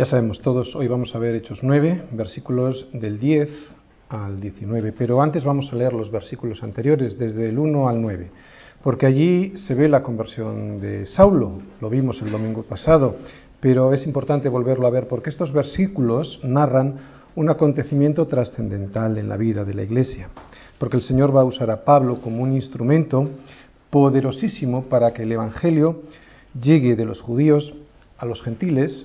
Ya sabemos todos, hoy vamos a ver Hechos 9, versículos del 10 al 19, pero antes vamos a leer los versículos anteriores, desde el 1 al 9, porque allí se ve la conversión de Saulo, lo vimos el domingo pasado, pero es importante volverlo a ver porque estos versículos narran un acontecimiento trascendental en la vida de la Iglesia, porque el Señor va a usar a Pablo como un instrumento poderosísimo para que el Evangelio llegue de los judíos a los gentiles,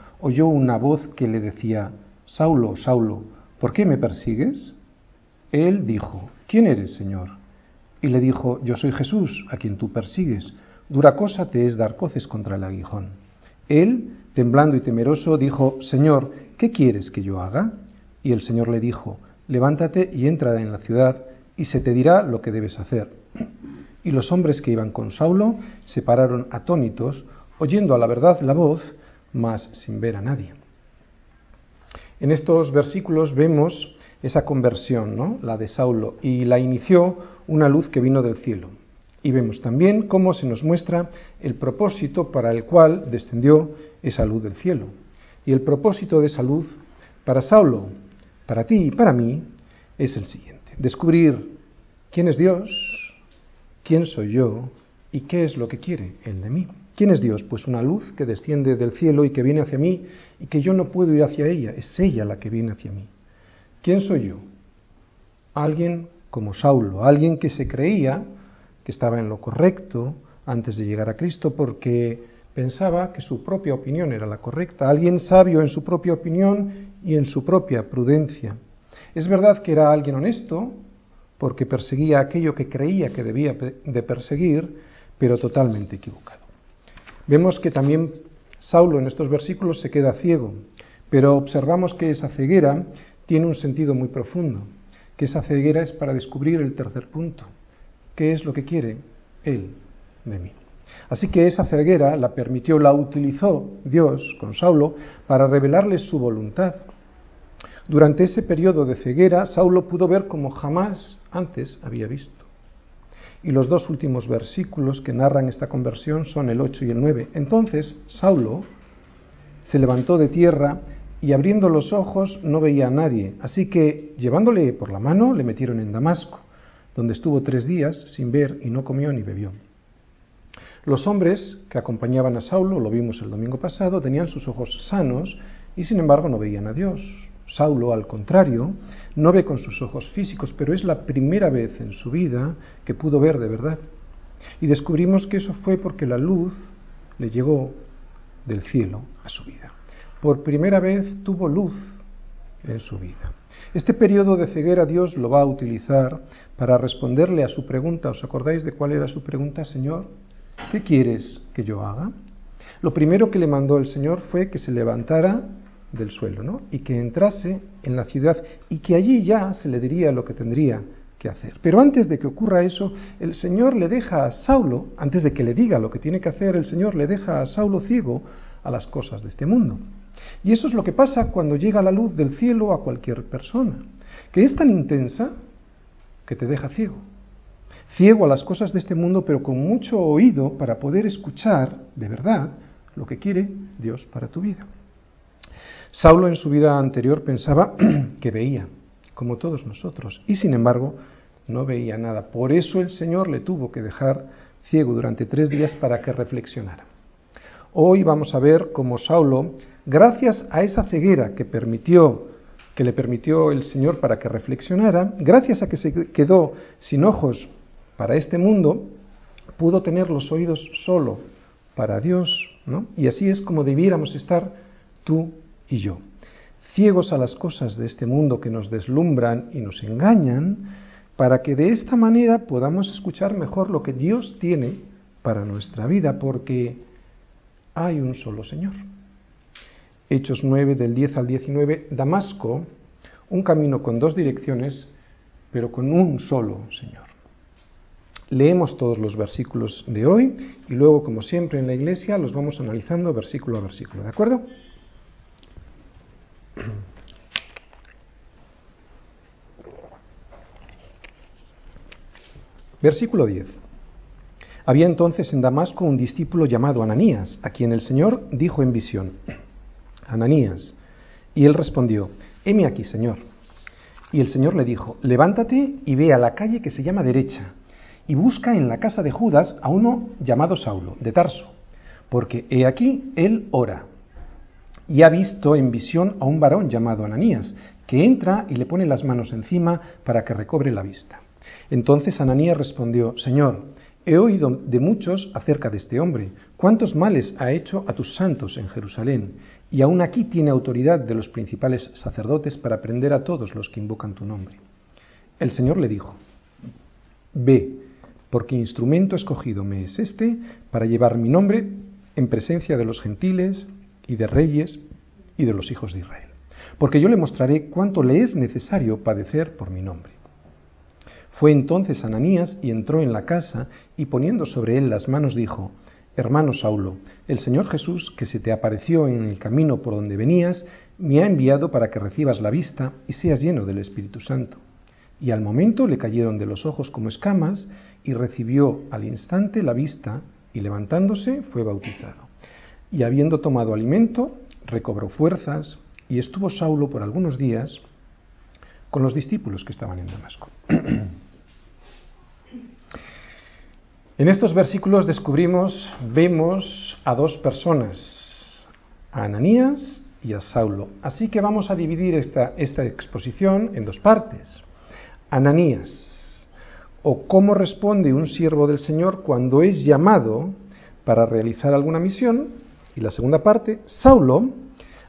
oyó una voz que le decía, Saulo, Saulo, ¿por qué me persigues? Él dijo, ¿quién eres, Señor? Y le dijo, yo soy Jesús, a quien tú persigues. Dura cosa te es dar coces contra el aguijón. Él, temblando y temeroso, dijo, Señor, ¿qué quieres que yo haga? Y el Señor le dijo, levántate y entra en la ciudad, y se te dirá lo que debes hacer. Y los hombres que iban con Saulo se pararon atónitos, oyendo a la verdad la voz, mas sin ver a nadie. En estos versículos vemos esa conversión, ¿no? la de Saulo, y la inició una luz que vino del cielo. Y vemos también cómo se nos muestra el propósito para el cual descendió esa luz del cielo. Y el propósito de esa luz para Saulo, para ti y para mí, es el siguiente. Descubrir quién es Dios, quién soy yo y qué es lo que quiere Él de mí. ¿Quién es Dios? Pues una luz que desciende del cielo y que viene hacia mí y que yo no puedo ir hacia ella, es ella la que viene hacia mí. ¿Quién soy yo? Alguien como Saulo, alguien que se creía que estaba en lo correcto antes de llegar a Cristo porque pensaba que su propia opinión era la correcta, alguien sabio en su propia opinión y en su propia prudencia. Es verdad que era alguien honesto porque perseguía aquello que creía que debía de perseguir, pero totalmente equivocado. Vemos que también Saulo en estos versículos se queda ciego, pero observamos que esa ceguera tiene un sentido muy profundo, que esa ceguera es para descubrir el tercer punto, qué es lo que quiere Él de mí. Así que esa ceguera la permitió, la utilizó Dios con Saulo para revelarle su voluntad. Durante ese periodo de ceguera, Saulo pudo ver como jamás antes había visto. Y los dos últimos versículos que narran esta conversión son el 8 y el 9. Entonces Saulo se levantó de tierra y abriendo los ojos no veía a nadie, así que llevándole por la mano le metieron en Damasco, donde estuvo tres días sin ver y no comió ni bebió. Los hombres que acompañaban a Saulo, lo vimos el domingo pasado, tenían sus ojos sanos y sin embargo no veían a Dios. Saulo, al contrario, no ve con sus ojos físicos, pero es la primera vez en su vida que pudo ver de verdad. Y descubrimos que eso fue porque la luz le llegó del cielo a su vida por primera vez tuvo luz en su vida. Este periodo de ceguera Dios lo va a utilizar para responderle a su pregunta. ¿Os acordáis de cuál era su pregunta, Señor? ¿Qué quieres que yo haga? Lo primero que le mandó el Señor fue que se levantara del suelo, ¿no? Y que entrase en la ciudad y que allí ya se le diría lo que tendría que hacer. Pero antes de que ocurra eso, el Señor le deja a Saulo, antes de que le diga lo que tiene que hacer, el Señor le deja a Saulo ciego a las cosas de este mundo. Y eso es lo que pasa cuando llega la luz del cielo a cualquier persona, que es tan intensa que te deja ciego. Ciego a las cosas de este mundo, pero con mucho oído para poder escuchar de verdad lo que quiere Dios para tu vida. Saulo en su vida anterior pensaba que veía, como todos nosotros, y sin embargo no veía nada. Por eso el Señor le tuvo que dejar ciego durante tres días para que reflexionara. Hoy vamos a ver cómo Saulo gracias a esa ceguera que permitió que le permitió el Señor para que reflexionara, gracias a que se quedó sin ojos para este mundo, pudo tener los oídos solo para Dios, ¿no? Y así es como debiéramos estar tú y yo, ciegos a las cosas de este mundo que nos deslumbran y nos engañan, para que de esta manera podamos escuchar mejor lo que Dios tiene para nuestra vida, porque hay un solo Señor. Hechos 9 del 10 al 19, Damasco, un camino con dos direcciones, pero con un solo Señor. Leemos todos los versículos de hoy y luego, como siempre en la iglesia, los vamos analizando versículo a versículo. ¿De acuerdo? Versículo 10. Había entonces en Damasco un discípulo llamado Ananías, a quien el Señor dijo en visión, Ananías. Y él respondió, heme aquí, Señor. Y el Señor le dijo, levántate y ve a la calle que se llama derecha, y busca en la casa de Judas a uno llamado Saulo, de Tarso, porque he aquí él ora. Y ha visto en visión a un varón llamado Ananías, que entra y le pone las manos encima para que recobre la vista. Entonces Ananías respondió, Señor, he oído de muchos acerca de este hombre, cuántos males ha hecho a tus santos en Jerusalén, y aún aquí tiene autoridad de los principales sacerdotes para prender a todos los que invocan tu nombre. El Señor le dijo, Ve, porque instrumento escogido me es este para llevar mi nombre en presencia de los gentiles y de reyes y de los hijos de Israel. Porque yo le mostraré cuánto le es necesario padecer por mi nombre. Fue entonces Ananías y entró en la casa y poniendo sobre él las manos dijo, Hermano Saulo, el Señor Jesús, que se te apareció en el camino por donde venías, me ha enviado para que recibas la vista y seas lleno del Espíritu Santo. Y al momento le cayeron de los ojos como escamas y recibió al instante la vista y levantándose fue bautizado. Y habiendo tomado alimento, recobró fuerzas y estuvo Saulo por algunos días con los discípulos que estaban en Damasco. En estos versículos descubrimos, vemos a dos personas, a Ananías y a Saulo. Así que vamos a dividir esta, esta exposición en dos partes. Ananías, o cómo responde un siervo del Señor cuando es llamado para realizar alguna misión. Y la segunda parte, Saulo,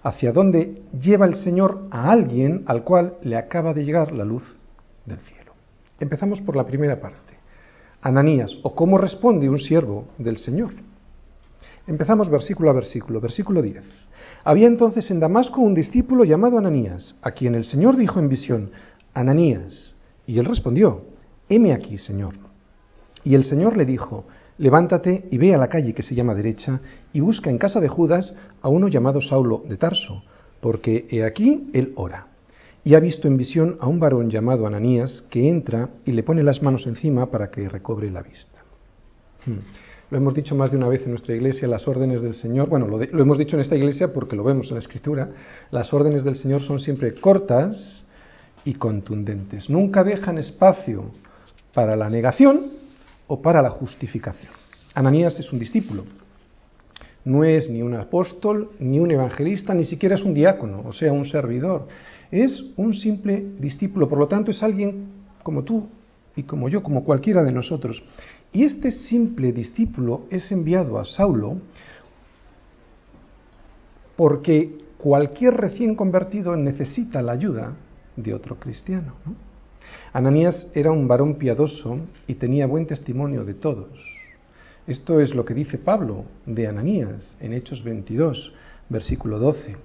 hacia dónde lleva el Señor a alguien al cual le acaba de llegar la luz del cielo. Empezamos por la primera parte. Ananías, o cómo responde un siervo del Señor. Empezamos versículo a versículo, versículo 10. Había entonces en Damasco un discípulo llamado Ananías, a quien el Señor dijo en visión, Ananías, y él respondió, heme aquí, Señor. Y el Señor le dijo, levántate y ve a la calle que se llama derecha, y busca en casa de Judas a uno llamado Saulo de Tarso, porque he aquí él ora y ha visto en visión a un varón llamado Ananías que entra y le pone las manos encima para que recobre la vista. Hmm. Lo hemos dicho más de una vez en nuestra iglesia, las órdenes del Señor, bueno, lo, lo, hemos dicho en esta iglesia porque lo vemos en la Escritura, las órdenes del Señor son siempre cortas y contundentes. Nunca dejan espacio para la negación o para la justificación. Ananías es un discípulo, no es ni un apóstol, ni un evangelista, ni siquiera es un diácono, o sea, un servidor. Es un simple discípulo, por lo tanto es alguien como tú y como yo, como cualquiera de nosotros. Y este simple discípulo es enviado a Saulo porque cualquier recién convertido necesita la ayuda de otro cristiano. Ananías era un varón piadoso y tenía buen testimonio de todos. Esto es lo que dice Pablo de Ananías en Hechos 22, versículo 12.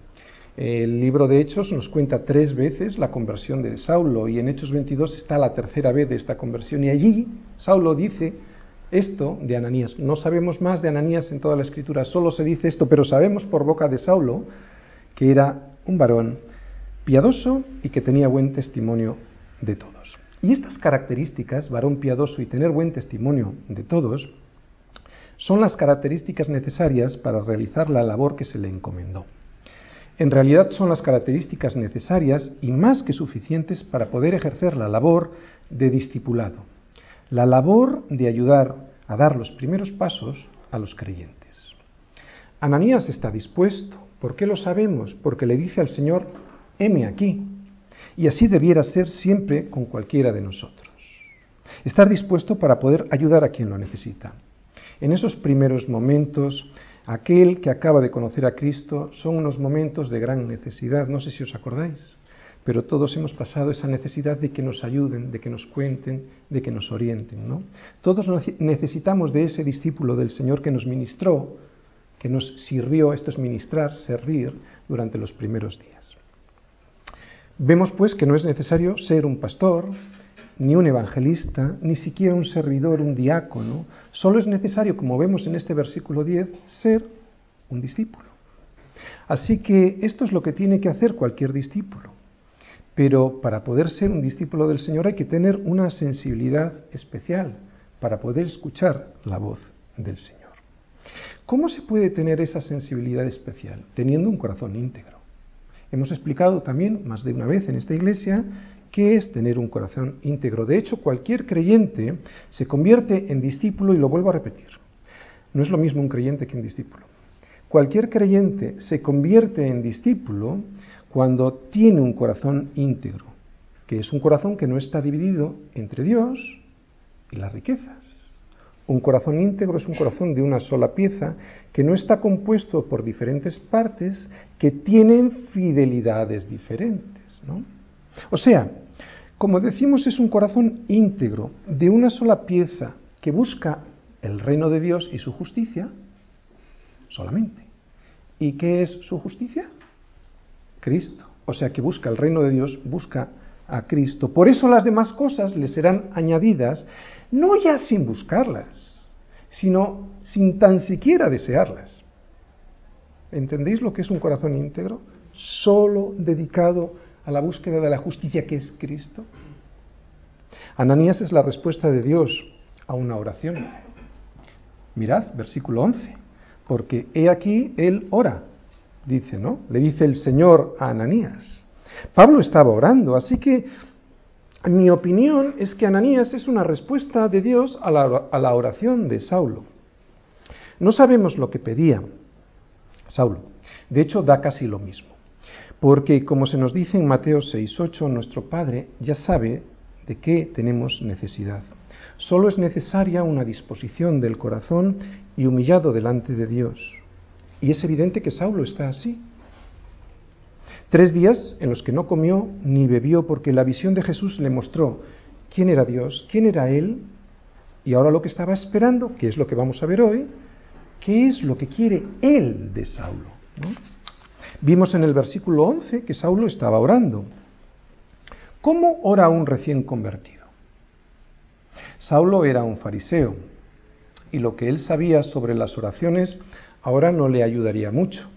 El libro de Hechos nos cuenta tres veces la conversión de Saulo y en Hechos 22 está la tercera vez de esta conversión y allí Saulo dice esto de Ananías. No sabemos más de Ananías en toda la escritura, solo se dice esto, pero sabemos por boca de Saulo que era un varón piadoso y que tenía buen testimonio de todos. Y estas características, varón piadoso y tener buen testimonio de todos, son las características necesarias para realizar la labor que se le encomendó en realidad son las características necesarias y más que suficientes para poder ejercer la labor de discipulado, la labor de ayudar a dar los primeros pasos a los creyentes. Ananías está dispuesto. ¿Por qué lo sabemos? Porque le dice al Señor, heme aquí. Y así debiera ser siempre con cualquiera de nosotros. Estar dispuesto para poder ayudar a quien lo necesita. En esos primeros momentos aquel que acaba de conocer a Cristo son unos momentos de gran necesidad, no sé si os acordáis, pero todos hemos pasado esa necesidad de que nos ayuden, de que nos cuenten, de que nos orienten, ¿no? Todos necesitamos de ese discípulo del Señor que nos ministró, que nos sirvió, esto es ministrar, servir, durante los primeros días. Vemos pues que no es necesario ser un pastor, ni un evangelista, ni siquiera un servidor, un diácono. Solo es necesario, como vemos en este versículo 10, ser un discípulo. Así que esto es lo que tiene que hacer cualquier discípulo. Pero para poder ser un discípulo del Señor hay que tener una sensibilidad especial para poder escuchar la voz del Señor. ¿Cómo se puede tener esa sensibilidad especial? Teniendo un corazón íntegro. Hemos explicado también más de una vez en esta iglesia qué es tener un corazón íntegro. De hecho, cualquier creyente se convierte en discípulo y lo vuelvo a repetir. No es lo mismo un creyente que un discípulo. Cualquier creyente se convierte en discípulo cuando tiene un corazón íntegro, que es un corazón que no está dividido entre Dios y las riquezas. Un corazón íntegro es un corazón de una sola pieza que no está compuesto por diferentes partes que tienen fidelidades diferentes. O sea, como decimos, es un corazón íntegro de una sola pieza que busca el reino de Dios y su justicia solamente. ¿Y qué es su justicia? Cristo. O sea que busca el reino de Dios, busca a Cristo. Por eso las demás cosas le serán añadidas, no ya sin buscarlas, sino sin tan siquiera desearlas. ¿Entendéis lo que es un corazón íntegro? Solo dedicado a la búsqueda de la justicia que es Cristo. Ananías es la respuesta de Dios a una oración. Mirad, versículo 11 porque he aquí él ora, dice, ¿no? Le dice el Señor a Ananías. Pablo estaba orando, así que mi opinión es que Ananías es una respuesta de Dios a la, a la oración de Saulo. No sabemos lo que pedía Saulo. De hecho, da casi lo mismo. Porque, como se nos dice en Mateo 6.8, nuestro Padre ya sabe de qué tenemos necesidad. Solo es necesaria una disposición del corazón y humillado delante de Dios. Y es evidente que Saulo está así. Tres días en los que no comió ni bebió porque la visión de Jesús le mostró quién era Dios, quién era Él, y ahora lo que estaba esperando, que es lo que vamos a ver hoy, qué es lo que quiere Él de Saulo. Vimos en el versículo 11 que Saulo estaba orando. ¿Cómo ora un recién convertido? Saulo era un fariseo, y lo que él sabía sobre las oraciones ahora no le ayudaría mucho.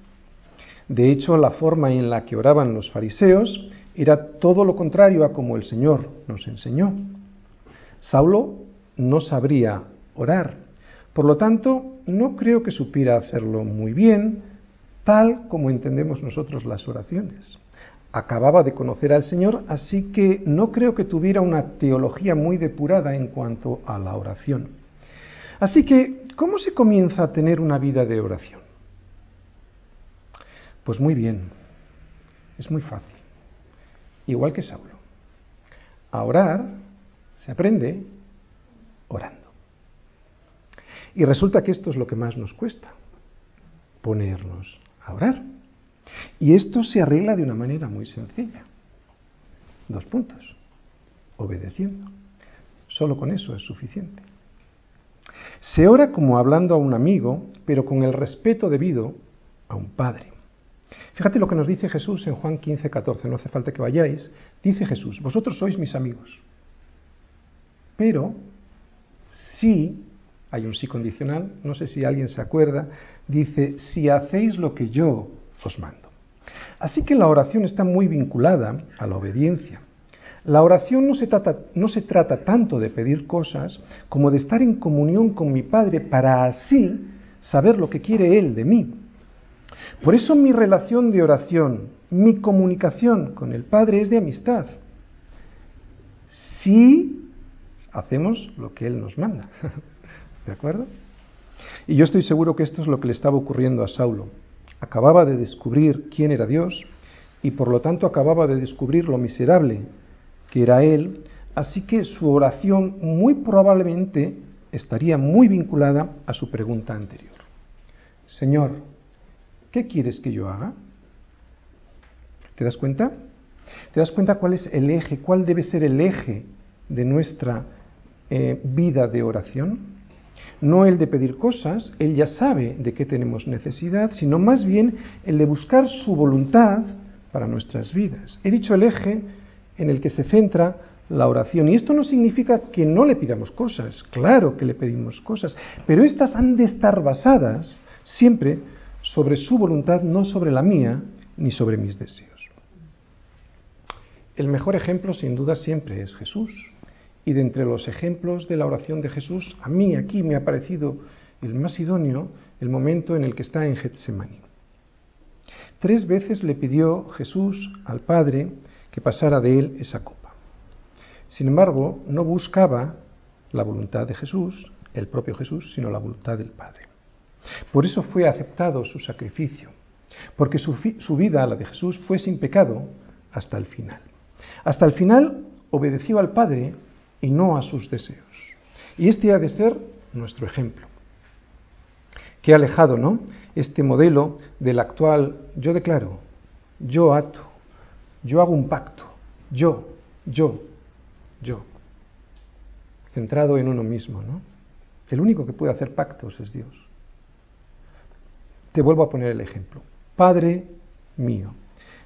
De hecho, la forma en la que oraban los fariseos era todo lo contrario a como el Señor nos enseñó. Saulo no sabría orar, por lo tanto, no creo que supiera hacerlo muy bien, tal como entendemos nosotros las oraciones. Acababa de conocer al Señor, así que no creo que tuviera una teología muy depurada en cuanto a la oración. Así que, ¿cómo se comienza a tener una vida de oración? Pues muy bien, es muy fácil, igual que Saulo. A orar se aprende orando. Y resulta que esto es lo que más nos cuesta, ponernos a orar. Y esto se arregla de una manera muy sencilla. Dos puntos. Obedeciendo. Solo con eso es suficiente. Se ora como hablando a un amigo, pero con el respeto debido a un padre. Fíjate lo que nos dice Jesús en Juan 15, 14, no hace falta que vayáis. Dice Jesús, vosotros sois mis amigos. Pero si, hay un sí condicional, no sé si alguien se acuerda, dice, si hacéis lo que yo os mando. Así que la oración está muy vinculada a la obediencia. La oración no se, trata, no se trata tanto de pedir cosas como de estar en comunión con mi Padre para así saber lo que quiere Él de mí. Por eso mi relación de oración, mi comunicación con el Padre es de amistad. Si hacemos lo que Él nos manda. ¿De acuerdo? Y yo estoy seguro que esto es lo que le estaba ocurriendo a Saulo. Acababa de descubrir quién era Dios y por lo tanto acababa de descubrir lo miserable que era él, así que su oración muy probablemente estaría muy vinculada a su pregunta anterior. Señor, ¿qué quieres que yo haga? ¿Te das cuenta? ¿Te das cuenta cuál es el eje, cuál debe ser el eje de nuestra eh, vida de oración? No el de pedir cosas, él ya sabe de qué tenemos necesidad, sino más bien el de buscar su voluntad para nuestras vidas. He dicho el eje en el que se centra la oración. Y esto no significa que no le pidamos cosas, claro que le pedimos cosas, pero estas han de estar basadas siempre sobre su voluntad, no sobre la mía ni sobre mis deseos. El mejor ejemplo, sin duda, siempre es Jesús. Y de entre los ejemplos de la oración de Jesús, a mí aquí me ha parecido el más idóneo el momento en el que está en Getsemaní. Tres veces le pidió Jesús al Padre que pasara de él esa copa. Sin embargo, no buscaba la voluntad de Jesús, el propio Jesús, sino la voluntad del Padre. Por eso fue aceptado su sacrificio, porque su, vida, la de Jesús, fue sin pecado hasta el final. Hasta el final obedeció al Padre y no a sus deseos. Y este ha de ser nuestro ejemplo. Qué alejado, ¿no? Este modelo del actual yo declaro, yo ato, yo hago un pacto, yo, yo, yo. Centrado en uno mismo, ¿no? El único que puede hacer pactos es Dios. Te vuelvo a poner el ejemplo. Padre mío,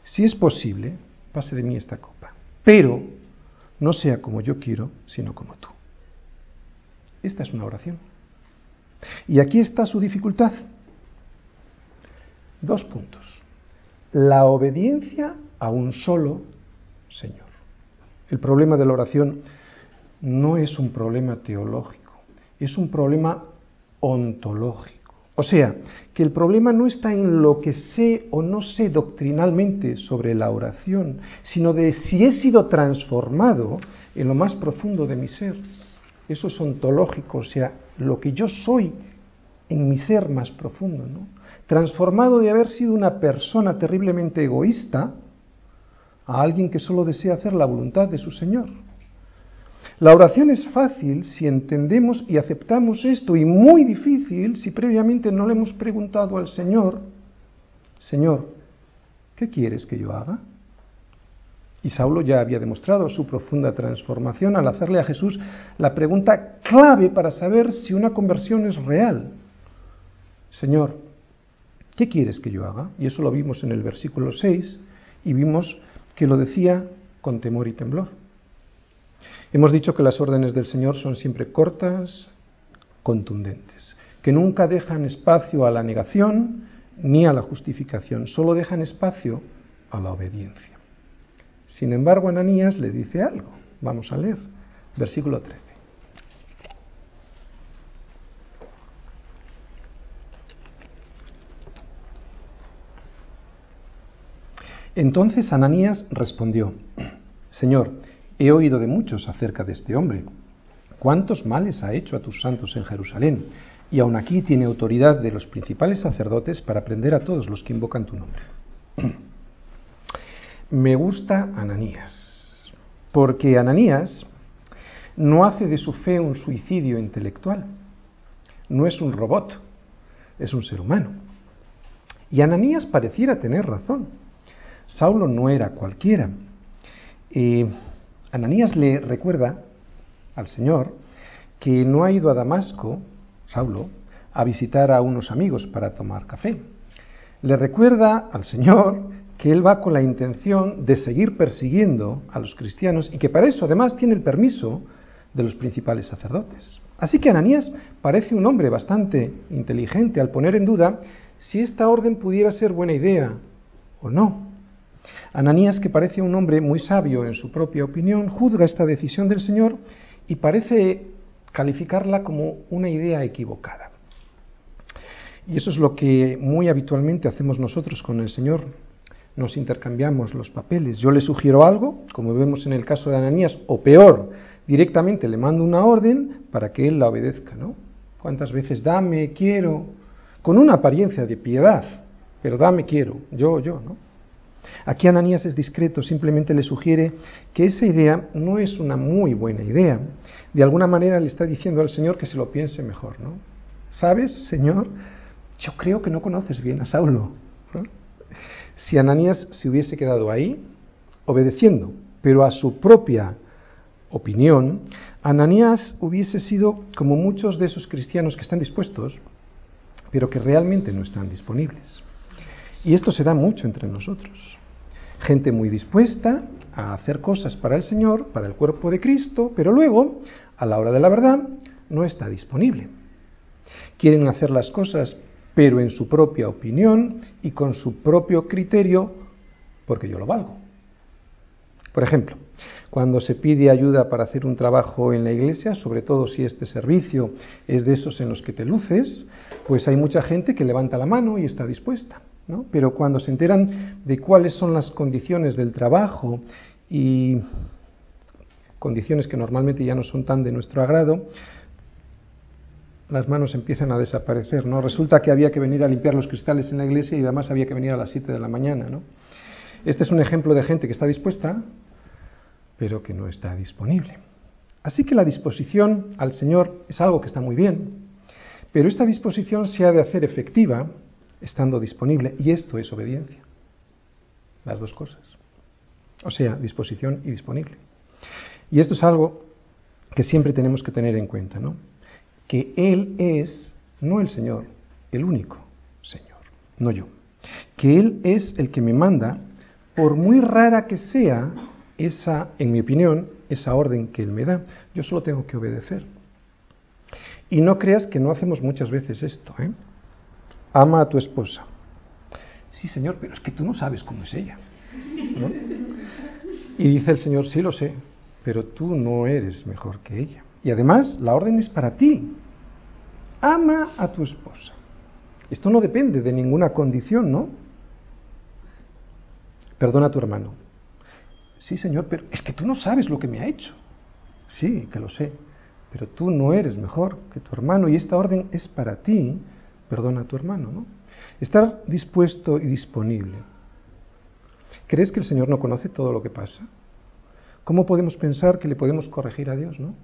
si es posible, pase de mí esta copa, pero no sea como yo quiero, sino como tú. Esta es una oración. Y aquí está su dificultad. Dos puntos. La obediencia a un solo Señor. El problema de la oración no es un problema teológico, es un problema ontológico. O sea, que el problema no está en lo que sé o no sé doctrinalmente sobre la oración, sino de si he sido transformado en lo más profundo de mi ser. Eso es ontológico, o sea, lo que yo soy en mi ser más profundo, ¿no? Transformado de haber sido una persona terriblemente egoísta a alguien que solo desea hacer la voluntad de su Señor. La oración es fácil si entendemos y aceptamos esto y muy difícil si previamente no le hemos preguntado al Señor, Señor, ¿qué quieres que yo haga? Y Saulo ya había demostrado su profunda transformación al hacerle a Jesús la pregunta clave para saber si una conversión es real. Señor, ¿qué quieres que yo haga? Y eso lo vimos en el versículo 6 y vimos que lo decía con temor y temblor. Hemos dicho que las órdenes del Señor son siempre cortas, contundentes, que nunca dejan espacio a la negación ni a la justificación, solo dejan espacio a la obediencia. Sin embargo, Ananías le dice algo. Vamos a leer, versículo 13. Entonces Ananías respondió, Señor, He oído de muchos acerca de este hombre. ¿Cuántos males ha hecho a tus santos en Jerusalén? Y aun aquí tiene autoridad de los principales sacerdotes para prender a todos los que invocan tu nombre. Me gusta Ananías, porque Ananías no hace de su fe un suicidio intelectual, no es un robot, es un ser humano. Y Ananías pareciera tener razón. Saulo no era cualquiera. Eh, Ananías le recuerda al Señor que no ha ido a Damasco, Saulo, a visitar a unos amigos para tomar café. Le recuerda al Señor que él va con la intención de seguir persiguiendo a los cristianos y que para eso además tiene el permiso de los principales sacerdotes. Así que Ananías parece un hombre bastante inteligente al poner en duda si esta orden pudiera ser buena idea o no. Ananías, que parece un hombre muy sabio en su propia opinión, juzga esta decisión del Señor y parece calificarla como una idea equivocada. Y eso es lo que muy habitualmente hacemos nosotros con el Señor. Nos intercambiamos los papeles. Yo le sugiero algo, como vemos en el caso de Ananías, o peor, directamente le mando una orden para que él la obedezca, ¿no? ¿Cuántas veces dame, quiero? Con una apariencia de piedad, pero dame, quiero, yo, yo, ¿no? Aquí Ananías es discreto, simplemente le sugiere que esa idea no es una muy buena idea. De alguna manera le está diciendo al Señor que se lo piense mejor, ¿no? ¿Sabes, Señor? Yo creo que no conoces bien a Saulo. Si Ananías se hubiese quedado ahí, obedeciendo, pero a su propia opinión, Ananías hubiese sido como muchos de esos cristianos que están dispuestos, pero que realmente no están disponibles. Y esto se da mucho entre nosotros. Gente muy dispuesta a hacer cosas para el Señor, para el cuerpo de Cristo, pero luego, a la hora de la verdad, no está disponible. Quieren hacer las cosas, pero en su propia opinión y con su propio criterio, porque yo lo valgo. Por ejemplo, cuando se pide ayuda para hacer un trabajo en la iglesia, sobre todo si este servicio es de esos en los que te luces, pues hay mucha gente que levanta la mano y está dispuesta. Pero cuando se enteran de cuáles son las condiciones del trabajo y condiciones que normalmente ya no son tan de nuestro agrado, las manos empiezan a desaparecer, ¿no? Resulta que había que venir a limpiar los cristales en la iglesia y además había que venir a las 7 de la mañana, ¿no? Este es un ejemplo de gente que está dispuesta, pero que no está disponible. Así que la disposición al Señor es algo que está muy bien, pero esta disposición se ha de hacer efectiva estando disponible y esto es obediencia. Las dos cosas. O sea, disposición y disponible. Y esto es algo que siempre tenemos que tener en cuenta, ¿no? Que Él es, no el Señor, el único Señor, no yo. Que Él es el que me manda, por muy rara que sea esa, en mi opinión, esa orden que Él me da. Yo solo tengo que obedecer. Y no creas que no hacemos muchas veces esto. ¿eh? Ama a tu esposa. Sí, Señor, pero es que tú no sabes cómo es ella. Y dice el Señor, sí lo sé, pero tú no eres mejor que ella. Y además, la orden es para ti. Ama a tu esposa. Esto no depende de ninguna condición, ¿no? Perdona a tu hermano. Sí, Señor, pero es que tú no sabes lo que me ha hecho. Sí, que lo sé, pero tú no eres mejor que tu hermano y esta orden es para ti. Perdona a tu hermano, ¿no? Estar dispuesto y disponible. ¿Crees que el Señor no conoce todo lo que pasa? ¿Cómo podemos pensar que le podemos corregir a Dios, no?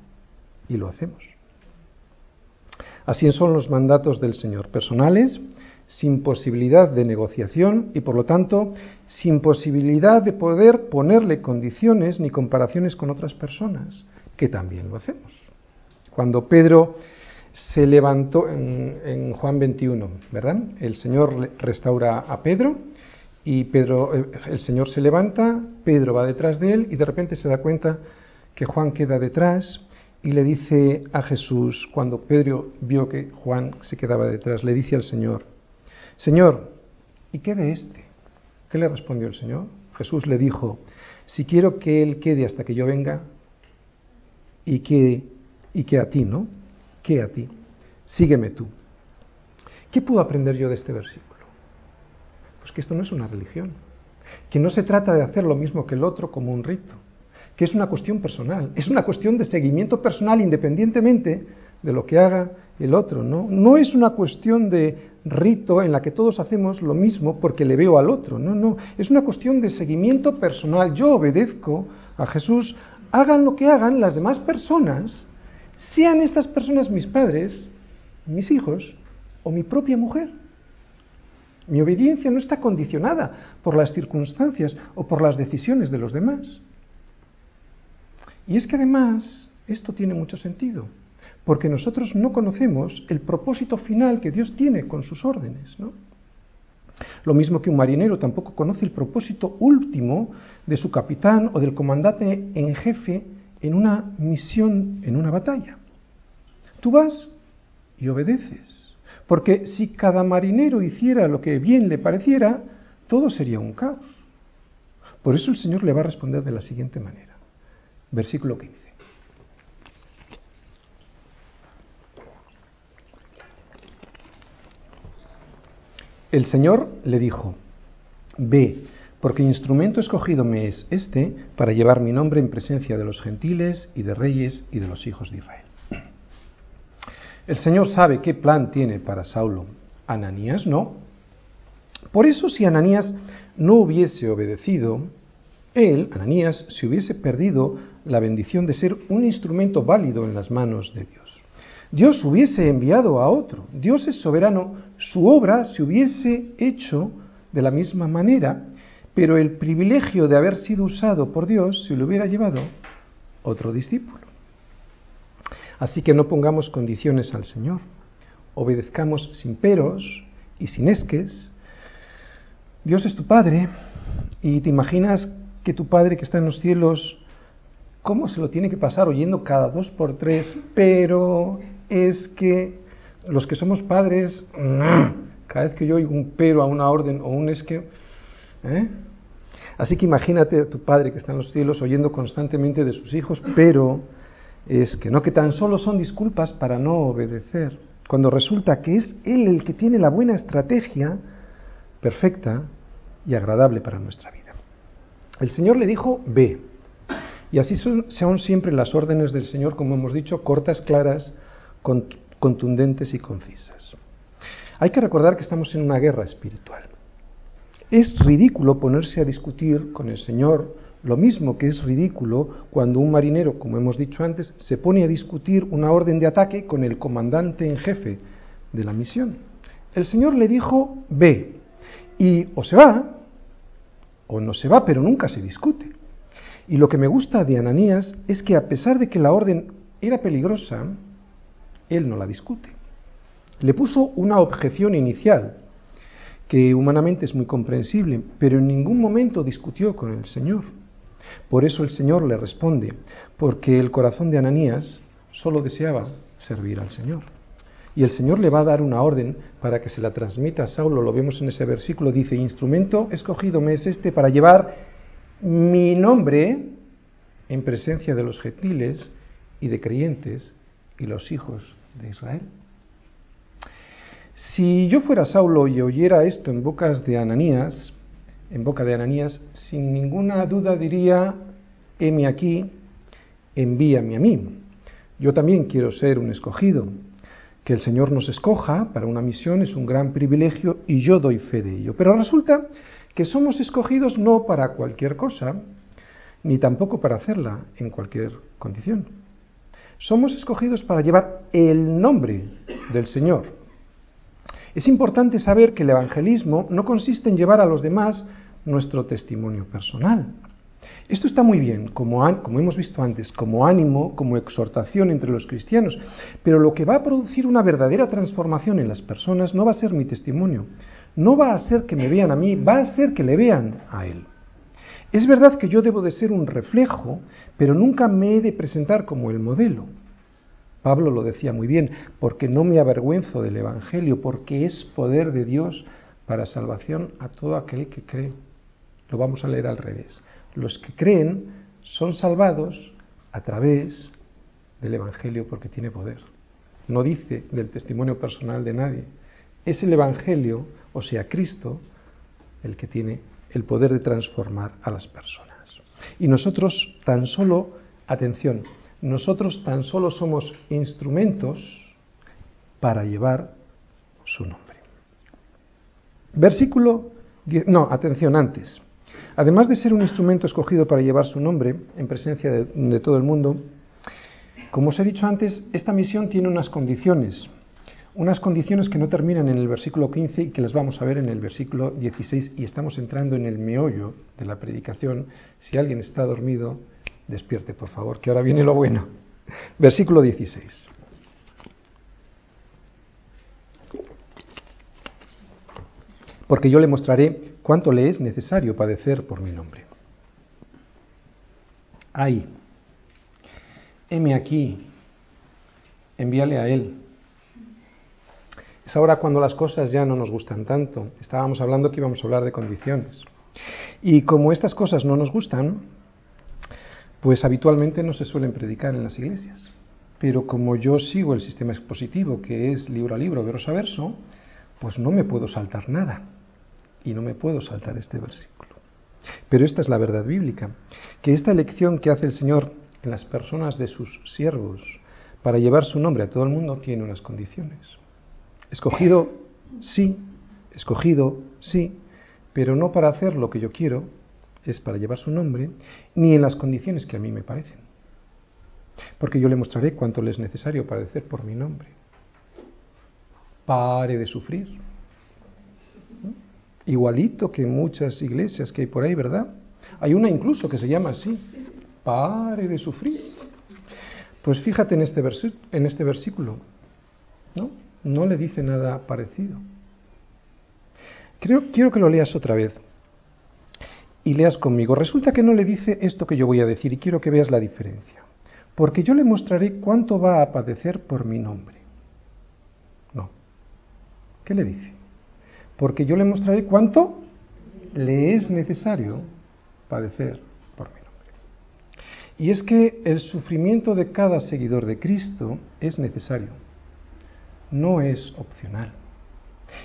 Y lo hacemos. Así son los mandatos del Señor, personales sin posibilidad de negociación y por lo tanto sin posibilidad de poder ponerle condiciones ni comparaciones con otras personas, que también lo hacemos. Cuando Pedro se levantó en, Juan 21, ¿verdad? El Señor restaura a Pedro y Pedro, eh, el Señor se levanta, Pedro va detrás de él y de repente se da cuenta que Juan queda detrás y le dice a Jesús, cuando Pedro vio que Juan se quedaba detrás, le dice al Señor, Señor, ¿y qué de este? ¿Qué le respondió el Señor? Jesús le dijo, si quiero que él quede hasta que yo venga, y que, y que a ti, ¿no? Que a ti. Sígueme tú. ¿Qué puedo aprender yo de este versículo? Pues que esto no es una religión, que no se trata de hacer lo mismo que el otro como un rito, que es una cuestión personal, es una cuestión de seguimiento personal independientemente de lo que haga el otro, ¿no? No es una cuestión de rito en la que todos hacemos lo mismo porque le veo al otro. No, no, es una cuestión de seguimiento personal. Yo obedezco a Jesús, hagan lo que hagan las demás personas, sean estas personas mis padres, mis hijos o mi propia mujer. Mi obediencia no está condicionada por las circunstancias o por las decisiones de los demás. Y es que además esto tiene mucho sentido porque nosotros no conocemos el propósito final que Dios tiene con sus órdenes. ¿no? Lo mismo que un marinero tampoco conoce el propósito último de su capitán o del comandante en jefe en una misión, en una batalla. Tú vas y obedeces, porque si cada marinero hiciera lo que bien le pareciera, todo sería un caos. Por eso el Señor le va a responder de la siguiente manera. Versículo 15. El Señor le dijo, Ve, porque instrumento escogido me es este para llevar mi nombre en presencia de los gentiles y de reyes y de los hijos de Israel. El Señor sabe qué plan tiene para Saulo. Ananías no. Por eso si Ananías no hubiese obedecido, él, Ananías, se hubiese perdido la bendición de ser un instrumento válido en las manos de Dios. Dios hubiese enviado a otro. Dios es soberano. Su obra se hubiese hecho de la misma manera, pero el privilegio de haber sido usado por Dios se lo hubiera llevado otro discípulo. Así que no pongamos condiciones al Señor. Obedezcamos sin peros y sin esques. Dios es tu Padre y te imaginas que tu Padre que está en los cielos, ¿cómo se lo tiene que pasar oyendo cada dos por tres? Pero es que los que somos padres, cada vez que yo oigo un pero a una orden o un esque, ¿eh? Así que imagínate a tu padre que está en los cielos oyendo constantemente de sus hijos, pero es que no que tan solo son disculpas para no obedecer, cuando resulta que es él el que tiene la buena estrategia perfecta y agradable para nuestra vida. El Señor le dijo, ve. Y así son, son siempre las órdenes del Señor, como hemos dicho, cortas, claras, contundentes y concisas. Hay que recordar que estamos en una guerra espiritual. Es ridículo ponerse a discutir con el Señor lo mismo que es ridículo cuando un marinero, como hemos dicho antes, se pone a discutir una orden de ataque con el comandante en jefe de la misión. El Señor le dijo, ve, y o se va, o no se va, pero nunca se discute. Y lo que me gusta de Ananías es que a pesar de que la orden era peligrosa, él no la discute. Le puso una objeción inicial, que humanamente es muy comprensible, pero en ningún momento discutió con el Señor. Por eso el Señor le responde, porque el corazón de Ananías solo deseaba servir al Señor. Y el Señor le va a dar una orden para que se la transmita a Saulo, lo vemos en ese versículo, dice, instrumento escogido me es este para llevar mi nombre en presencia de los gentiles y de creyentes y los hijos de Israel. Si yo fuera Saulo y oyera esto en bocas de Ananías, en boca de Ananías, sin ninguna duda diría, heme aquí, envíame a mí. Yo también quiero ser un escogido. Que el Señor nos escoja para una misión es un gran privilegio y yo doy fe de ello. Pero resulta que somos escogidos no para cualquier cosa, ni tampoco para hacerla en cualquier condición. Somos escogidos para llevar el nombre del Señor es importante saber que el evangelismo no consiste en llevar a los demás nuestro testimonio personal. Esto está muy bien, como, hemos visto antes, como ánimo, como exhortación entre los cristianos, pero lo que va a producir una verdadera transformación en las personas no va a ser mi testimonio, no va a ser que me vean a mí, va a ser que le vean a Él. Es verdad que yo debo de ser un reflejo, pero nunca me he de presentar como el modelo. Pablo lo decía muy bien, porque no me avergüenzo del Evangelio, porque es poder de Dios para salvación a todo aquel que cree. Lo vamos a leer al revés. Los que creen son salvados a través del Evangelio porque tiene poder. No dice del testimonio personal de nadie. Es el Evangelio, o sea, Cristo, el que tiene el poder de transformar a las personas. Y nosotros tan solo, atención, nosotros tan solo somos instrumentos para llevar su nombre. Versículo, no, atención antes. Además de ser un instrumento escogido para llevar su nombre en presencia de, todo el mundo, como os he dicho antes, esta misión tiene unas condiciones, unas condiciones que no terminan en el versículo 15 y que las vamos a ver en el versículo 16 y estamos entrando en el meollo de la predicación. Si alguien está dormido, Despierte, por favor, que ahora viene lo bueno. Versículo 16. Porque yo le mostraré cuánto le es necesario padecer por mi nombre. Ahí, heme aquí, envíale a él. Es ahora cuando las cosas ya no nos gustan tanto. Estábamos hablando que íbamos a hablar de condiciones. Y como estas cosas no nos gustan, pues habitualmente no se suelen predicar en las iglesias. Pero como yo sigo el sistema expositivo, que es libro a libro, verso a verso, pues no me puedo saltar nada. Y no me puedo saltar este versículo. Pero esta es la verdad bíblica, que esta elección que hace el Señor en las personas de sus siervos para llevar su nombre a todo el mundo tiene unas condiciones. Escogido, sí, escogido, sí, pero no para hacer lo que yo quiero, es para llevar su nombre, ni en las condiciones que a mí me parecen. Porque yo le mostraré cuánto le es necesario padecer por mi nombre. Pare de sufrir. Igualito que muchas iglesias que hay por ahí, ¿verdad? Hay una incluso que se llama así. Pare de sufrir. Pues fíjate en este, en este versículo, ¿no? No le dice nada parecido. Creo, quiero que lo leas otra vez y leas conmigo. Resulta que no le dice esto que yo voy a decir y quiero que veas la diferencia. Porque yo le mostraré cuánto va a padecer por mi nombre. No. ¿Qué le dice? Porque yo le mostraré cuánto le es necesario padecer por mi nombre. Y es que el sufrimiento de cada seguidor de Cristo es necesario, no es opcional.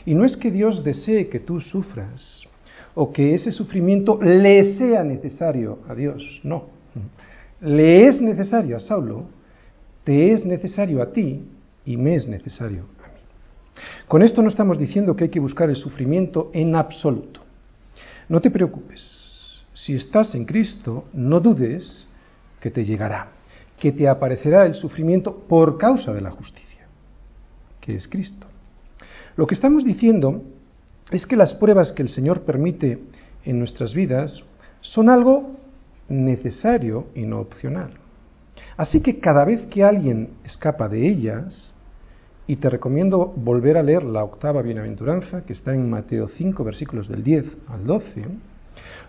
Y no es que Dios desee que tú sufras o que ese sufrimiento le sea necesario a Dios, no. Le es necesario a Saulo, te es necesario a ti y me es necesario a mí. Con esto no estamos diciendo que hay que buscar el sufrimiento en absoluto. No te preocupes. Si estás en Cristo, no dudes que te llegará, que te aparecerá el sufrimiento por causa de la justicia, que es Cristo. Lo que estamos diciendo es que las pruebas que el Señor permite en nuestras vidas son algo necesario y no opcional. Así que cada vez que alguien escapa de ellas, y te recomiendo volver a leer la octava bienaventuranza, que está en Mateo 5, versículos del 10 al 12.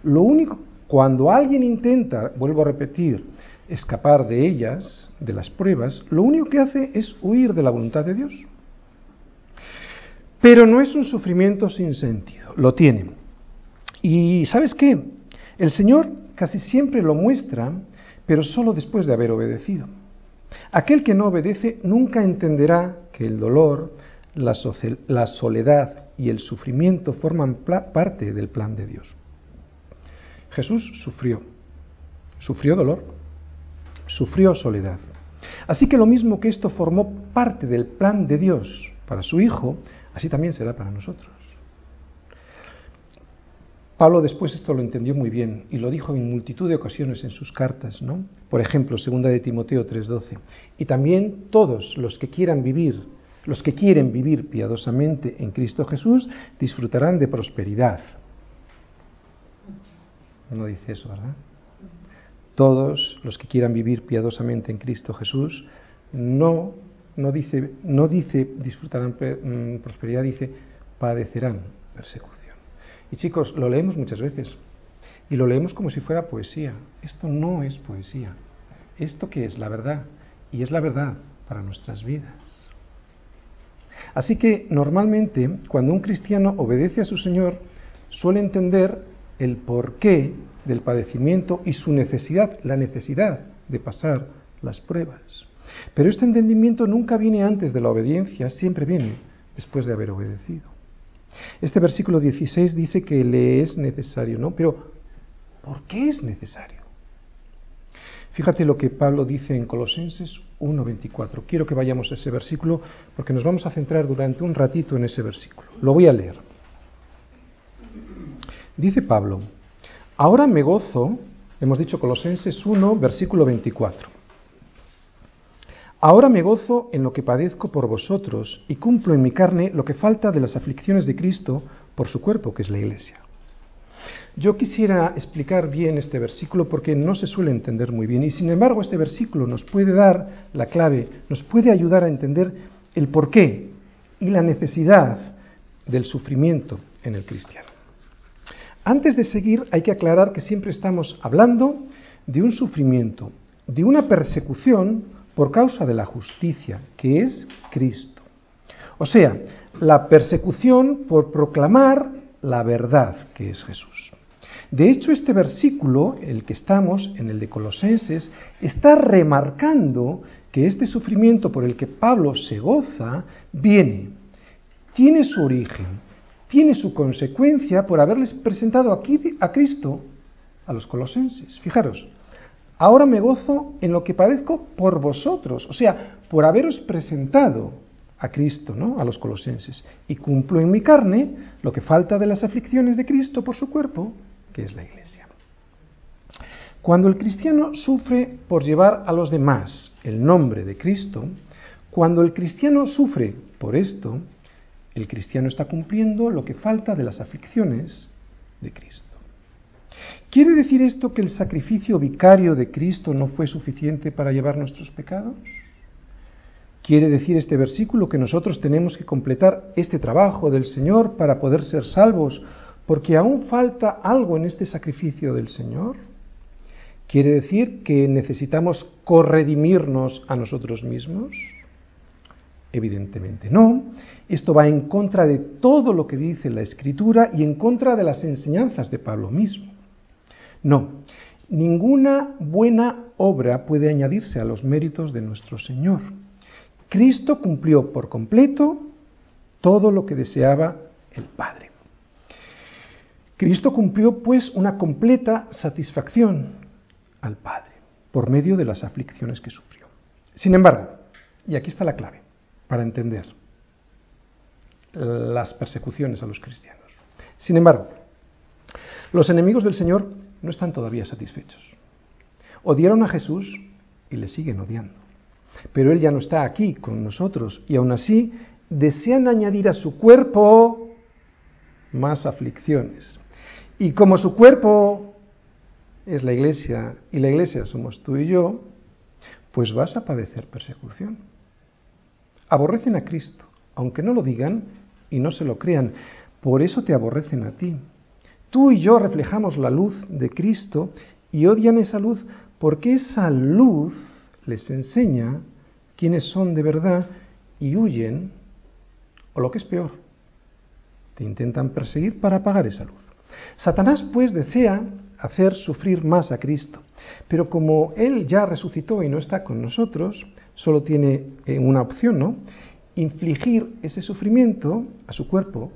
Lo único, cuando alguien intenta, vuelvo a repetir, escapar de ellas, de las pruebas, lo único que hace es huir de la voluntad de Dios. Pero no es un sufrimiento sin sentido, lo tiene. Y ¿sabes qué? El Señor casi siempre lo muestra, pero solo después de haber obedecido. Aquel que no obedece nunca entenderá que el dolor, la, soledad y el sufrimiento forman parte del plan de Dios. Jesús sufrió, sufrió dolor, sufrió soledad. Así que lo mismo que esto formó parte del plan de Dios para su Hijo, así también será para nosotros. Pablo después esto lo entendió muy bien y lo dijo en multitud de ocasiones en sus cartas, ¿no? Por ejemplo, segunda de Timoteo 3:12. Y también todos los que quieran vivir, los que quieren vivir piadosamente en Cristo Jesús, disfrutarán de prosperidad. No dice eso, ¿verdad? Todos los que quieran vivir piadosamente en Cristo Jesús, no, no dice, no dice disfrutarán mm, prosperidad, dice padecerán persecución. Y chicos, lo leemos muchas veces. Y lo leemos como si fuera poesía. Esto no es poesía. ¿Esto qué es? La verdad. Y es la verdad para nuestras vidas. Así que normalmente cuando un cristiano obedece a su Señor, suele entender el porqué del padecimiento y su necesidad, la necesidad de pasar las pruebas. Pero este entendimiento nunca viene antes de la obediencia, siempre viene después de haber obedecido. Este versículo 16 dice que le es necesario, ¿no? Pero, ¿por qué es necesario? Fíjate lo que Pablo dice en Colosenses 1.24. Quiero que vayamos a ese versículo porque nos vamos a centrar durante un ratito en ese versículo. Lo voy a leer. Dice Pablo, ahora me gozo, hemos dicho Colosenses 1, versículo 24. Ahora me gozo en lo que padezco por vosotros y cumplo en mi carne lo que falta de las aflicciones de Cristo por su cuerpo, que es la Iglesia. Yo quisiera explicar bien este versículo porque no se suele entender muy bien y sin embargo este versículo nos puede dar la clave, nos puede ayudar a entender el porqué y la necesidad del sufrimiento en el cristiano. Antes de seguir hay que aclarar que siempre estamos hablando de un sufrimiento, de una persecución por causa de la justicia, que es Cristo. O sea, la persecución por proclamar la verdad, que es Jesús. De hecho, este versículo, el que estamos, en el de Colosenses, está remarcando que este sufrimiento por el que Pablo se goza viene, tiene su origen, tiene su consecuencia por haberles presentado aquí a Cristo a los colosenses. Fijaros, Ahora me gozo en lo que padezco por vosotros, o sea, por haberos presentado a Cristo, ¿no? A los colosenses. Y cumplo en mi carne lo que falta de las aflicciones de Cristo por su cuerpo, que es la iglesia. Cuando el cristiano sufre por llevar a los demás el nombre de Cristo, cuando el cristiano sufre por esto, el cristiano está cumpliendo lo que falta de las aflicciones de Cristo. ¿Quiere decir esto que el sacrificio vicario de Cristo no fue suficiente para llevar nuestros pecados? ¿Quiere decir este versículo que nosotros tenemos que completar este trabajo del Señor para poder ser salvos porque aún falta algo en este sacrificio del Señor? ¿Quiere decir que necesitamos corredimirnos a nosotros mismos? Evidentemente no. Esto va en contra de todo lo que dice la Escritura y en contra de las enseñanzas de Pablo mismo. No, ninguna buena obra puede añadirse a los méritos de nuestro Señor. Cristo cumplió por completo todo lo que deseaba el Padre. Cristo cumplió pues una completa satisfacción al Padre por medio de las aflicciones que sufrió. Sin embargo, y aquí está la clave para entender las persecuciones a los cristianos. Sin embargo, los enemigos del Señor no están todavía satisfechos. Odiaron a Jesús y le siguen odiando. Pero Él ya no está aquí con nosotros y aún así desean añadir a su cuerpo más aflicciones. Y como su cuerpo es la iglesia y la iglesia somos tú y yo, pues vas a padecer persecución. Aborrecen a Cristo, aunque no lo digan y no se lo crean, por eso te aborrecen a ti. Tú y yo reflejamos la luz de Cristo y odian esa luz porque esa luz les enseña quiénes son de verdad y huyen, o lo que es peor, te intentan perseguir para apagar esa luz. Satanás pues desea hacer sufrir más a Cristo. Pero como Él ya resucitó y no está con nosotros, solo tiene eh, una opción, ¿no? Infligir ese sufrimiento a su cuerpo,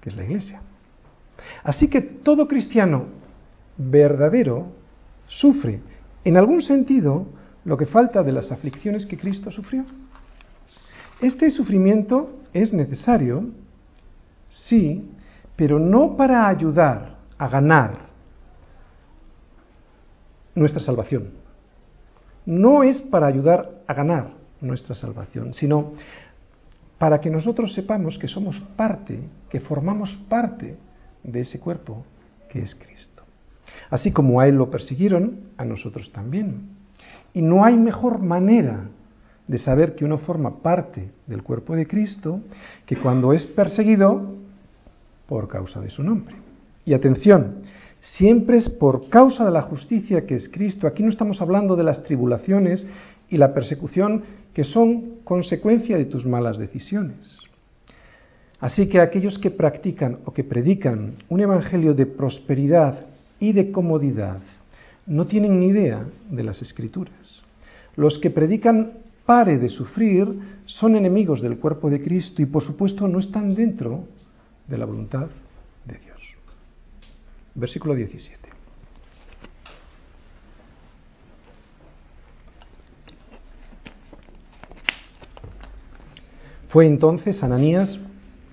que es la iglesia. Así que todo cristiano verdadero sufre, en algún sentido, lo que falta de las aflicciones que Cristo sufrió. Este sufrimiento es necesario, sí, pero no para ayudar a ganar nuestra salvación. No es para ayudar a ganar nuestra salvación, sino para que nosotros sepamos que somos parte, que formamos parte de ese cuerpo que es Cristo. Así como a Él lo persiguieron, a nosotros también. Y no hay mejor manera de saber que uno forma parte del cuerpo de Cristo que cuando es perseguido por causa de su nombre. Y atención, siempre es por causa de la justicia que es Cristo. Aquí no estamos hablando de las tribulaciones y la persecución que son consecuencia de tus malas decisiones. Así que aquellos que practican o que predican un evangelio de prosperidad y de comodidad no tienen ni idea de las escrituras. Los que predican pare de sufrir son enemigos del cuerpo de Cristo y por supuesto no están dentro de la voluntad versículo 17. Fue entonces Ananías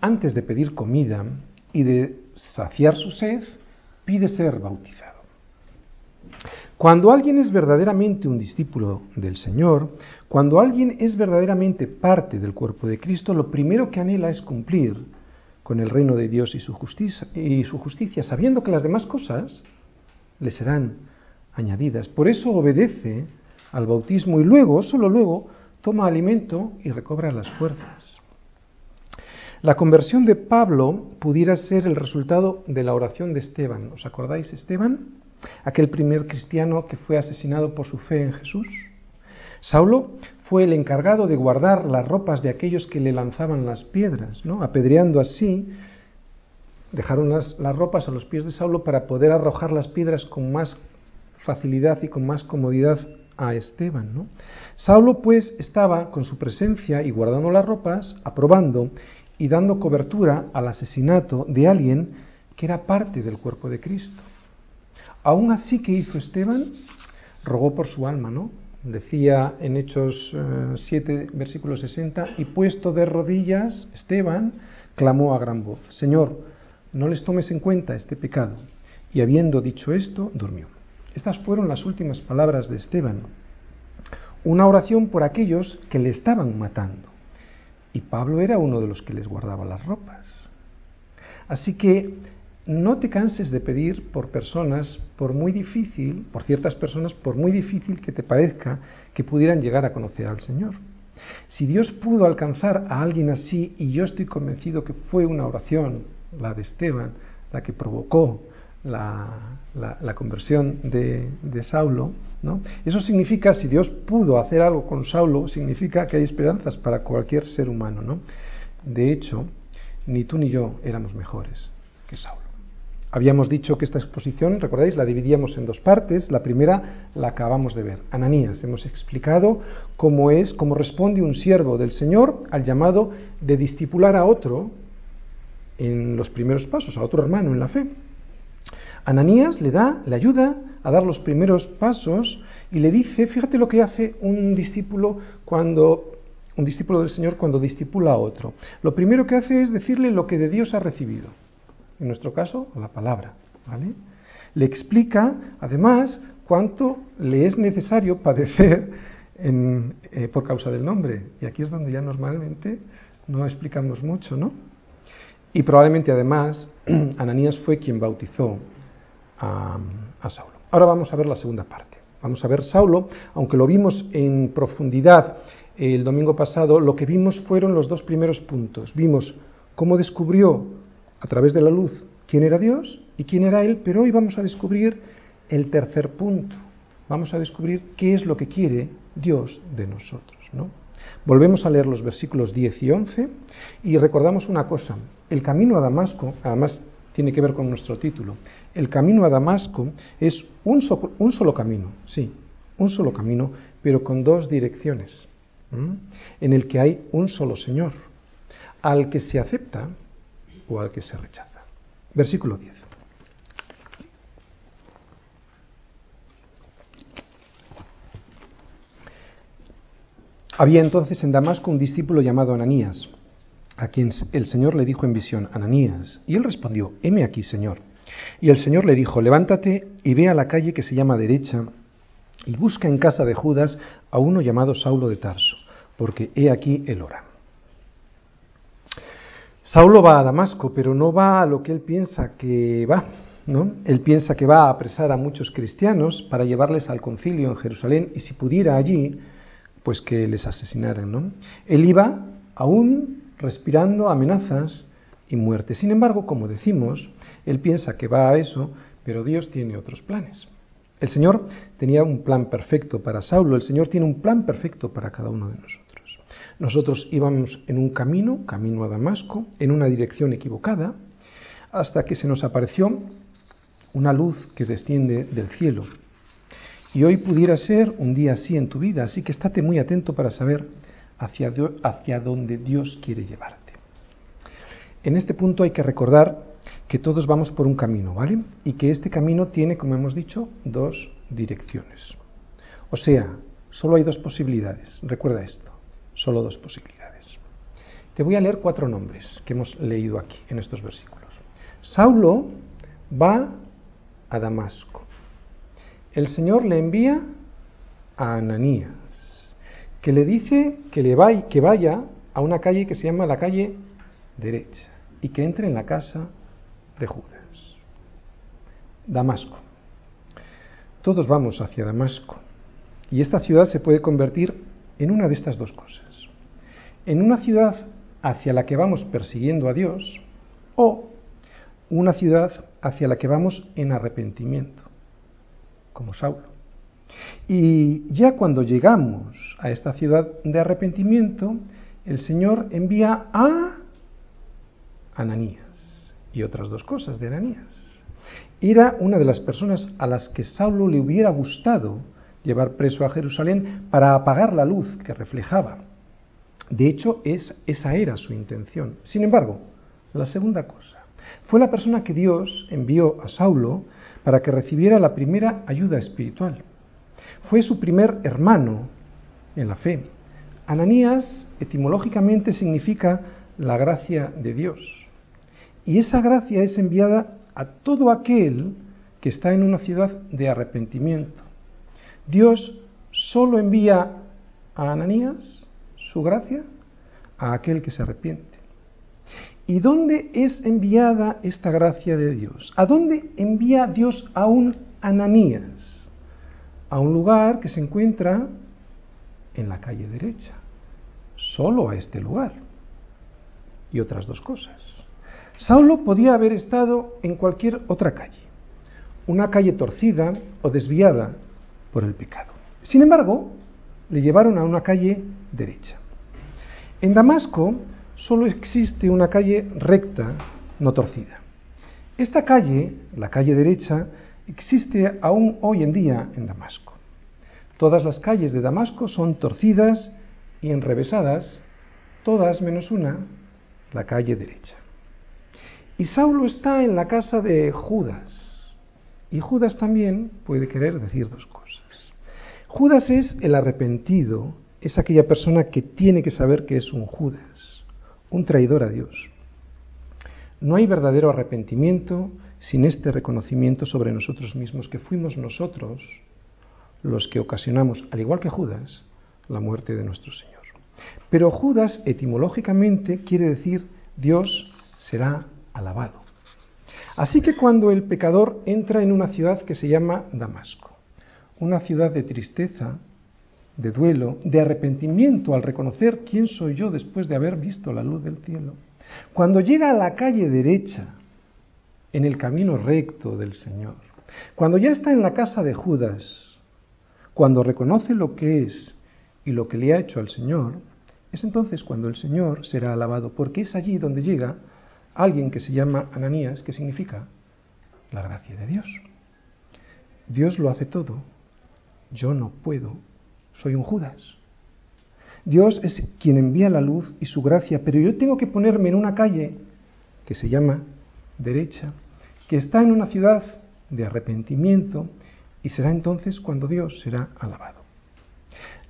antes de pedir comida y de saciar su sed, pide ser bautizado. Cuando alguien es verdaderamente un discípulo del Señor, cuando alguien es verdaderamente parte del cuerpo de Cristo, lo primero que anhela es cumplir con el reino de Dios y su justicia, y su justicia sabiendo que las demás cosas le serán añadidas. Por eso obedece al bautismo y luego, solo luego, toma alimento y recobra las fuerzas. La conversión de Pablo pudiera ser el resultado de la oración de Esteban. ¿Os acordáis, Esteban? aquel primer cristiano que fue asesinado por su fe en Jesús. Saulo fue el encargado de guardar las ropas de aquellos que le lanzaban las piedras, ¿no? apedreando así, dejaron las, ropas a los pies de Saulo para poder arrojar las piedras con más facilidad y con más comodidad a Esteban. Saulo pues estaba con su presencia y guardando las ropas, aprobando y dando cobertura al asesinato de alguien que era parte del cuerpo de Cristo. Aún así, ¿qué hizo Esteban? Rogó por su alma, ¿no? Decía en Hechos 7, eh, versículo 60, y puesto de rodillas, Esteban clamó a gran voz, Señor, no les tomes en cuenta este pecado. Y habiendo dicho esto, durmió. Estas fueron las últimas palabras de Esteban. Una oración por aquellos que le estaban matando. Y Pablo era uno de los que les guardaba las ropas. Así que no te canses de pedir por personas, por muy difícil, por ciertas personas, por muy difícil que te parezca que pudieran llegar a conocer al Señor. Si Dios pudo alcanzar a alguien así, y yo estoy convencido que fue una oración, la de Esteban, la que provocó la, conversión de, de Saulo, ¿no? Eso significa, si Dios pudo hacer algo con Saulo, significa que hay esperanzas para cualquier ser humano, ¿no? De hecho, ni tú ni yo éramos mejores que Saulo. Habíamos dicho que esta exposición, recordáis, la dividíamos en dos partes. La primera la acabamos de ver. Ananías, hemos explicado cómo es, cómo responde un siervo del Señor al llamado de discipular a otro en los primeros pasos, a otro hermano en la fe. Ananías le da, le ayuda a dar los primeros pasos y le dice, fíjate lo que hace un discípulo cuando un discípulo del Señor cuando discipula a otro. Lo primero que hace es decirle lo que de Dios ha recibido en nuestro caso, la palabra. ¿vale? Le explica, además, cuánto le es necesario padecer eh, por causa del nombre. Y aquí es donde ya normalmente no explicamos mucho, ¿no? Y probablemente, además, Ananías fue quien bautizó a, Saulo. Ahora vamos a ver la segunda parte. Vamos a ver Saulo, aunque lo vimos en profundidad el domingo pasado, lo que vimos fueron los dos primeros puntos. Vimos cómo descubrió a través de la luz quién era Dios y quién era Él, pero hoy vamos a descubrir el tercer punto. Vamos a descubrir qué es lo que quiere Dios de nosotros. ¿no? Volvemos a leer los versículos 10 y 11 y recordamos una cosa. El camino a Damasco, además tiene que ver con nuestro título, el camino a Damasco es un, un solo camino, sí, un solo camino, pero con dos direcciones, en el que hay un solo Señor, al que se acepta o al que se rechaza. Versículo 10. Había entonces en Damasco un discípulo llamado Ananías, a quien el Señor le dijo en visión, Ananías, y él respondió, heme aquí, Señor. Y el Señor le dijo, levántate y ve a la calle que se llama derecha, y busca en casa de Judas a uno llamado Saulo de Tarso, porque he aquí el hora. Saulo va a Damasco, pero no va a lo que él piensa que va, ¿no? Él piensa que va a apresar a muchos cristianos para llevarles al concilio en Jerusalén y si pudiera allí, pues que les asesinaran, ¿no? Él iba aún respirando amenazas y muerte. Sin embargo, como decimos, él piensa que va a eso, pero Dios tiene otros planes. El Señor tenía un plan perfecto para Saulo, el Señor tiene un plan perfecto para cada uno de nosotros. Nosotros íbamos en un camino, camino a Damasco, en una dirección equivocada, hasta que se nos apareció una luz que desciende del cielo. Y hoy pudiera ser un día así en tu vida, así que estate muy atento para saber hacia, hacia dónde Dios quiere llevarte. En este punto hay que recordar que todos vamos por un camino, ¿vale? Y que este camino tiene, como hemos dicho, dos direcciones. O sea, solo hay dos posibilidades. Recuerda esto solo dos posibilidades. Te voy a leer cuatro nombres que hemos leído aquí en estos versículos. Saulo va a Damasco. El Señor le envía a Ananías, que le dice que, le vaya, que vaya a una calle que se llama la calle derecha y que entre en la casa de Judas. Damasco. Todos vamos hacia Damasco y esta ciudad se puede convertir en una de estas dos cosas en una ciudad hacia la que vamos persiguiendo a Dios o una ciudad hacia la que vamos en arrepentimiento, como Saulo. Y ya cuando llegamos a esta ciudad de arrepentimiento, el Señor envía a Ananías y otras dos cosas de Ananías. Era una de las personas a las que Saulo le hubiera gustado llevar preso a Jerusalén para apagar la luz que reflejaba de hecho, es, esa era su intención. Sin embargo, la segunda cosa, fue la persona que Dios envió a Saulo para que recibiera la primera ayuda espiritual. Fue su primer hermano en la fe. Ananías etimológicamente significa la gracia de Dios. Y esa gracia es enviada a todo aquel que está en una ciudad de arrepentimiento. Dios solo envía a Ananías su gracia a aquel que se arrepiente. ¿Y dónde es enviada esta gracia de Dios? ¿A dónde envía Dios a un Ananías? A un lugar que se encuentra en la calle derecha. Solo a este lugar. Y otras dos cosas. Saulo podía haber estado en cualquier otra calle. Una calle torcida o desviada por el pecado. Sin embargo, le llevaron a una calle derecha. En Damasco solo existe una calle recta, no torcida. Esta calle, la calle derecha, existe aún hoy en día en Damasco. Todas las calles de Damasco son torcidas y enrevesadas, todas menos una, la calle derecha. Y Saulo está en la casa de Judas. Y Judas también puede querer decir dos cosas. Judas es el arrepentido, es aquella persona que tiene que saber que es un Judas, un traidor a Dios. No hay verdadero arrepentimiento sin este reconocimiento sobre nosotros mismos, que fuimos nosotros los que ocasionamos, al igual que Judas, la muerte de nuestro Señor. Pero Judas etimológicamente quiere decir Dios será alabado. Así que cuando el pecador entra en una ciudad que se llama Damasco, una ciudad de tristeza, de duelo, de arrepentimiento al reconocer quién soy yo después de haber visto la luz del cielo. Cuando llega a la calle derecha, en el camino recto del Señor, cuando ya está en la casa de Judas, cuando reconoce lo que es y lo que le ha hecho al Señor, es entonces cuando el Señor será alabado, porque es allí donde llega alguien que se llama Ananías, que significa la gracia de Dios. Dios lo hace todo, yo no puedo soy un Judas. Dios es quien envía la luz y su gracia, pero yo tengo que ponerme en una calle que se llama derecha, que está en una ciudad de arrepentimiento, y será entonces cuando Dios será alabado.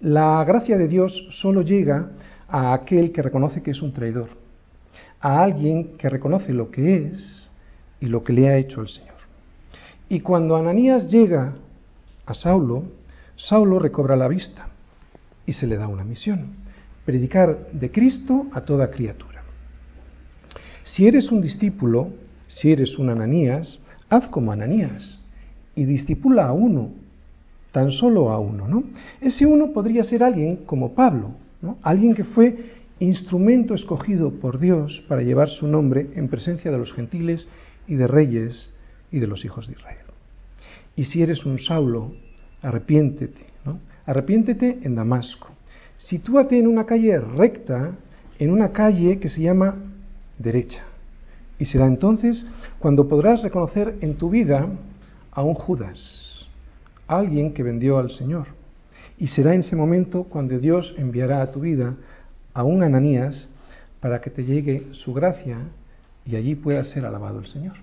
La gracia de Dios solo llega a aquel que reconoce que es un traidor, a alguien que reconoce lo que es y lo que le ha hecho el Señor. Y cuando Ananías llega a Saulo, Saulo recobra la vista y se le da una misión, predicar de Cristo a toda criatura. Si eres un discípulo, si eres un Ananías, haz como Ananías y discipula a uno, tan solo a uno, ¿no? Ese uno podría ser alguien como Pablo, ¿no? Alguien que fue instrumento escogido por Dios para llevar su nombre en presencia de los gentiles y de reyes y de los hijos de Israel. Y si eres un Saulo, arrepiéntete, ¿no? Arrepiéntete en Damasco. Sitúate en una calle recta, en una calle que se llama derecha. Y será entonces cuando podrás reconocer en tu vida a un Judas, alguien que vendió al Señor. Y será en ese momento cuando Dios enviará a tu vida a un Ananías para que te llegue su gracia y allí pueda ser alabado el Señor.